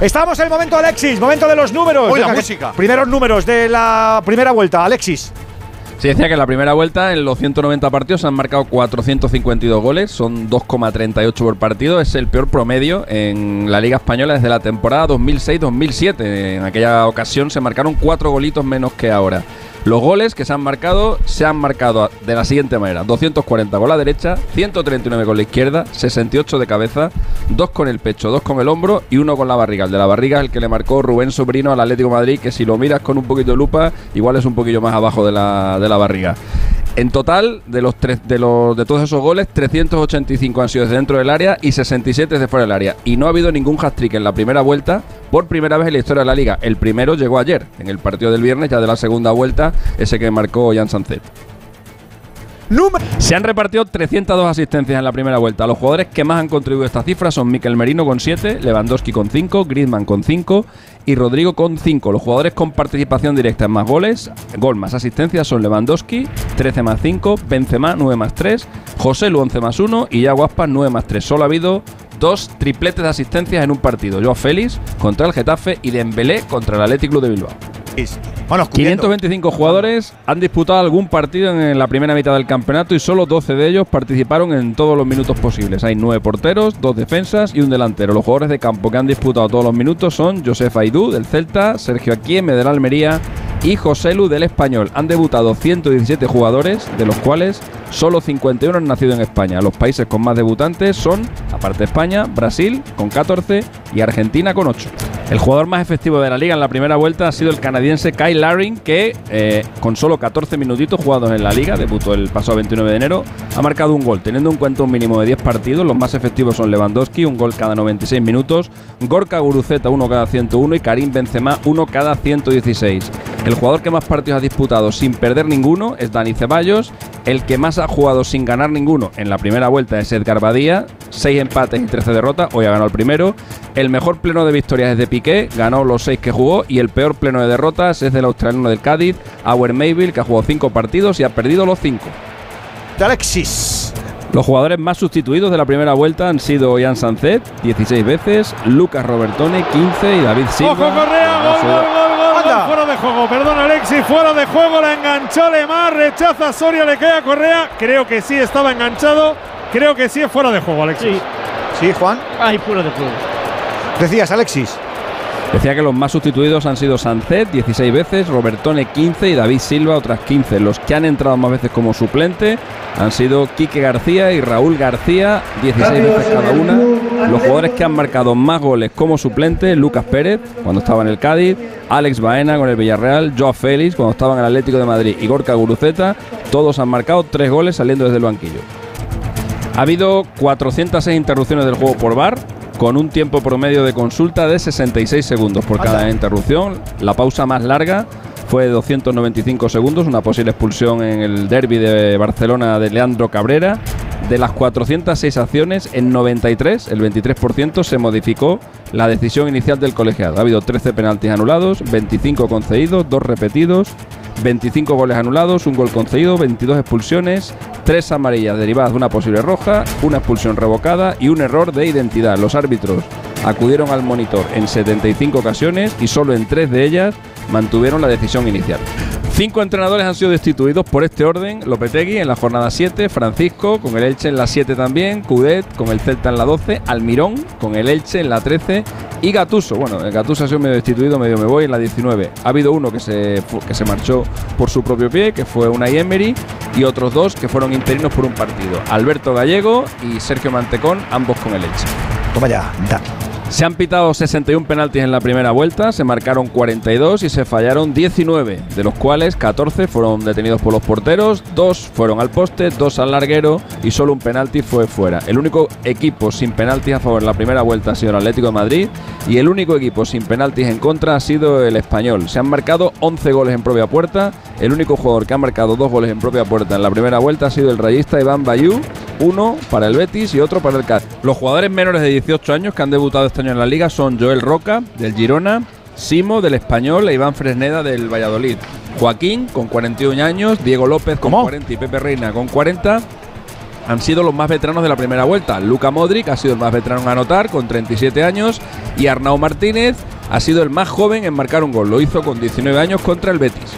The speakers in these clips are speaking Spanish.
Estamos en el momento, Alexis, momento de los números. Uy, la Venga, música. Primeros números de la primera vuelta, Alexis. Se decía que en la primera vuelta, en los 190 partidos, se han marcado 452 goles, son 2,38 por partido. Es el peor promedio en la Liga Española desde la temporada 2006-2007. En aquella ocasión se marcaron 4 golitos menos que ahora. Los goles que se han marcado se han marcado de la siguiente manera: 240 con la derecha, 139 con la izquierda, 68 de cabeza, 2 con el pecho, 2 con el hombro y uno con la barriga. El de la barriga es el que le marcó Rubén Sobrino al Atlético de Madrid, que si lo miras con un poquito de lupa, igual es un poquillo más abajo de la, de la barriga. En total, de los, tres, de los de todos esos goles, 385 han sido desde dentro del área y 67 desde fuera del área. Y no ha habido ningún hat-trick en la primera vuelta por primera vez en la historia de la liga. El primero llegó ayer, en el partido del viernes, ya de la segunda vuelta, ese que marcó Jan Sancet. Número. Se han repartido 302 asistencias en la primera vuelta. Los jugadores que más han contribuido a esta cifra son Miquel Merino con 7, Lewandowski con 5, Griezmann con 5 y Rodrigo con 5. Los jugadores con participación directa en más goles, gol más asistencias son Lewandowski, 13 más 5, Benzema 9 más 3, José Lu 11 más 1 y Yago Aspas 9 más 3. Solo ha habido dos tripletes de asistencias en un partido. Joao Félix contra el Getafe y Dembélé contra el Athletic Club de Bilbao. Bueno, cubriendo. 525 jugadores han disputado algún partido en la primera mitad del campeonato y solo 12 de ellos participaron en todos los minutos posibles. Hay 9 porteros, 2 defensas y un delantero. Los jugadores de campo que han disputado todos los minutos son Josef Aidú del Celta, Sergio Aquieme del Almería y José Lu del Español. Han debutado 117 jugadores, de los cuales solo 51 han nacido en España. Los países con más debutantes son, aparte de España, Brasil con 14 y Argentina con 8. El jugador más efectivo de la liga en la primera vuelta ha sido el canadiense Kyle Laring, que eh, con solo 14 minutitos jugados en la liga, debutó el pasado 29 de enero, ha marcado un gol, teniendo en cuenta un mínimo de 10 partidos. Los más efectivos son Lewandowski, un gol cada 96 minutos, Gorka Guruceta, uno cada 101 y Karim Benzema, uno cada 116. El jugador que más partidos ha disputado sin perder ninguno es Dani Ceballos. El que más ha jugado sin ganar ninguno en la primera vuelta es Edgar Badía, 6 empates y 13 derrotas, hoy ha ganado el primero. El mejor pleno de victorias es de Piqué, ganó los 6 que jugó y el peor pleno de derrotas es del australiano del Cádiz, Auer Mayville, que ha jugado 5 partidos y ha perdido los 5. De Alexis. Los jugadores más sustituidos de la primera vuelta han sido Jan Sancet, 16 veces, Lucas Robertone, 15 y David Silva. ¡Ojo Correa! De juego, perdón Alexis, fuera de juego, la enganchó Lemar, rechaza Soria, le cae a Correa. Creo que sí estaba enganchado, creo que sí es fuera de juego, Alexis. Sí, Juan. Ay, fuera de juego. Decías, Alexis. Decía que los más sustituidos han sido Sancet 16 veces, Robertone 15 y David Silva otras 15. Los que han entrado más veces como suplente han sido Quique García y Raúl García, 16 veces cada una. Los jugadores que han marcado más goles como suplente, Lucas Pérez, cuando estaba en el Cádiz, Alex Baena con el Villarreal, Joao Félix, cuando estaba en el Atlético de Madrid, y Gorka Guruceta, todos han marcado tres goles saliendo desde el banquillo. Ha habido 406 interrupciones del juego por bar, con un tiempo promedio de consulta de 66 segundos por cada interrupción. La pausa más larga fue de 295 segundos, una posible expulsión en el derby de Barcelona de Leandro Cabrera. De las 406 acciones, en 93, el 23%, se modificó la decisión inicial del colegiado. Ha habido 13 penaltis anulados, 25 concedidos, 2 repetidos, 25 goles anulados, un gol concedido, 22 expulsiones, 3 amarillas derivadas de una posible roja, una expulsión revocada y un error de identidad. Los árbitros acudieron al monitor en 75 ocasiones y solo en 3 de ellas mantuvieron la decisión inicial. Cinco entrenadores han sido destituidos por este orden. Lopetegui en la jornada 7, Francisco con el Elche en la 7 también, Cudet con el Celta en la 12, Almirón con el Elche en la 13 y Gatuso. Bueno, el Gatuso ha sido medio destituido, medio me voy en la 19. Ha habido uno que se, que se marchó por su propio pie, que fue Unai Emery, y otros dos que fueron interinos por un partido. Alberto Gallego y Sergio Mantecón, ambos con el Elche. Toma ya. da. Se han pitado 61 penaltis en la primera vuelta, se marcaron 42 y se fallaron 19, de los cuales 14 fueron detenidos por los porteros, 2 fueron al poste, 2 al larguero y solo un penalti fue fuera. El único equipo sin penaltis a favor en la primera vuelta ha sido el Atlético de Madrid y el único equipo sin penaltis en contra ha sido el Español. Se han marcado 11 goles en propia puerta, el único jugador que ha marcado dos goles en propia puerta en la primera vuelta ha sido el rayista Iván Bayú, uno para el Betis y otro para el Cádiz. Los jugadores menores de 18 años que han debutado este año en la liga son Joel Roca, del Girona, Simo, del Español e Iván Fresneda, del Valladolid. Joaquín, con 41 años, Diego López, con ¿Cómo? 40 y Pepe Reina, con 40. han sido los más veteranos de la primera vuelta. Luka Modric ha sido el más veterano en anotar con 37 años y Arnau Martínez ha sido el más joven en marcar un gol. Lo hizo con 19 años contra el Betis.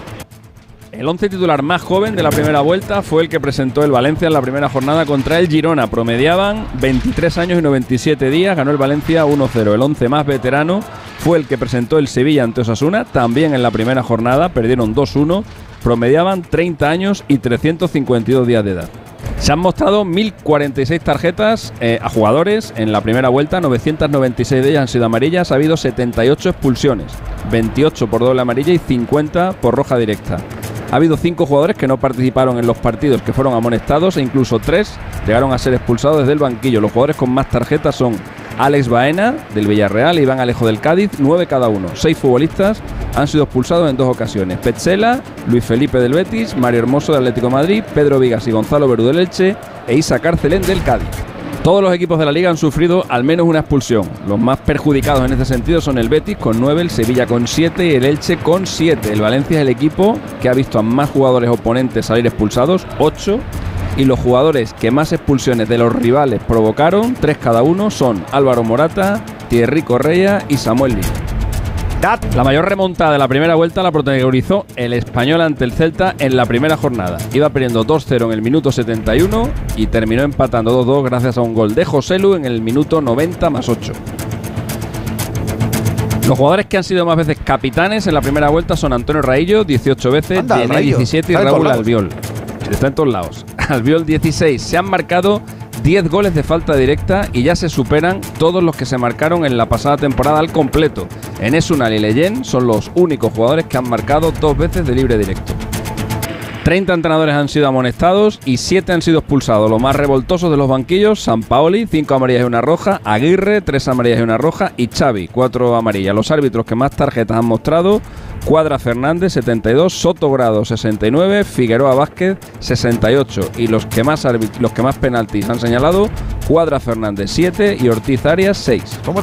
El once titular más joven de la primera vuelta fue el que presentó el Valencia en la primera jornada contra el Girona. Promediaban 23 años y 97 días, ganó el Valencia 1-0. El once más veterano fue el que presentó el Sevilla ante Osasuna, también en la primera jornada, perdieron 2-1, promediaban 30 años y 352 días de edad. Se han mostrado 1.046 tarjetas eh, a jugadores en la primera vuelta, 996 de ellas han sido amarillas, ha habido 78 expulsiones, 28 por doble amarilla y 50 por roja directa. Ha habido cinco jugadores que no participaron en los partidos que fueron amonestados e incluso tres llegaron a ser expulsados desde el banquillo. Los jugadores con más tarjetas son Alex Baena del Villarreal, Iván Alejo del Cádiz, nueve cada uno. Seis futbolistas han sido expulsados en dos ocasiones. Petzela, Luis Felipe del Betis, Mario Hermoso del Atlético Madrid, Pedro Vigas y Gonzalo Verdú Elche e Isa Carcelén del Cádiz. Todos los equipos de la liga han sufrido al menos una expulsión. Los más perjudicados en este sentido son el Betis con 9, el Sevilla con 7 y el Elche con 7. El Valencia es el equipo que ha visto a más jugadores oponentes salir expulsados, 8. Y los jugadores que más expulsiones de los rivales provocaron, 3 cada uno, son Álvaro Morata, Thierry Correa y Samuel La mayor remontada de la primera vuelta la protagonizó el español ante el Celta en la primera jornada. Iba perdiendo 2-0 en el minuto 71 y terminó empatando 2-2 gracias a un gol de Joselu en el minuto 90 más 8. Los jugadores que han sido más veces capitanes en la primera vuelta son Antonio Raillo, 18 veces, Anda, Diené, Raillo. 17 y Raúl. Albiol. Está en todos lados. Albiol 16. Se han marcado 10 goles de falta directa y ya se superan todos los que se marcaron en la pasada temporada al completo. Enes Unal y Leyen son los únicos jugadores que han marcado dos veces de libre directo. 30 entrenadores han sido amonestados y 7 han sido expulsados. Los más revoltosos de los banquillos, San Paoli, 5 amarillas y una roja, Aguirre, 3 amarillas y una roja y Xavi, 4 amarillas. Los árbitros que más tarjetas han mostrado, Cuadra Fernández, 72, Soto Grado, 69, Figueroa Vázquez, 68. Y los que más, los que más penaltis han señalado, Cuadra Fernández, 7 y Ortiz Arias, 6. ¿Cómo